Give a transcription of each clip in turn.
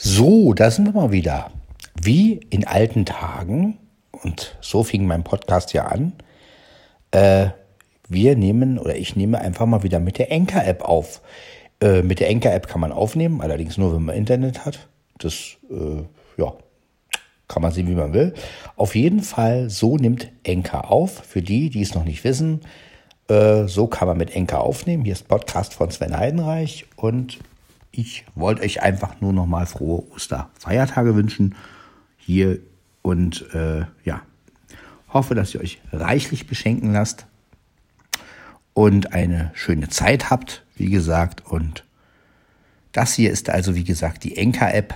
So, da sind wir mal wieder. Wie in alten Tagen, und so fing mein Podcast ja an, äh, wir nehmen oder ich nehme einfach mal wieder mit der Enker-App auf. Äh, mit der Enker-App kann man aufnehmen, allerdings nur, wenn man Internet hat. Das, äh, ja, kann man sehen, wie man will. Auf jeden Fall, so nimmt Enker auf. Für die, die es noch nicht wissen, äh, so kann man mit Enker aufnehmen. Hier ist Podcast von Sven Heidenreich und ich wollte euch einfach nur noch mal frohe Osterfeiertage wünschen hier und äh, ja, hoffe, dass ihr euch reichlich beschenken lasst und eine schöne Zeit habt, wie gesagt. Und das hier ist also, wie gesagt, die Enker-App.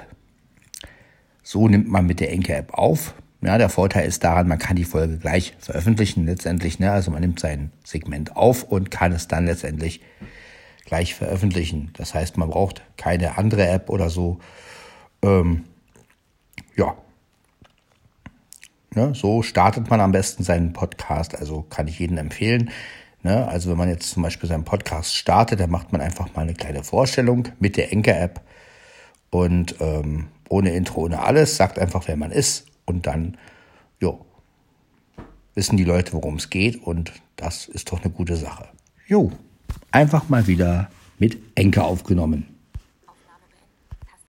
So nimmt man mit der Enker-App auf. Ja, der Vorteil ist daran, man kann die Folge gleich veröffentlichen letztendlich. Ne? Also man nimmt sein Segment auf und kann es dann letztendlich gleich veröffentlichen. Das heißt, man braucht keine andere App oder so. Ähm, ja. Ne, so startet man am besten seinen Podcast. Also kann ich jedem empfehlen. Ne, also wenn man jetzt zum Beispiel seinen Podcast startet, dann macht man einfach mal eine kleine Vorstellung mit der Enker-App und ähm, ohne Intro, ohne alles, sagt einfach, wer man ist und dann, jo, wissen die Leute, worum es geht und das ist doch eine gute Sache. Jo einfach mal wieder mit Enker aufgenommen.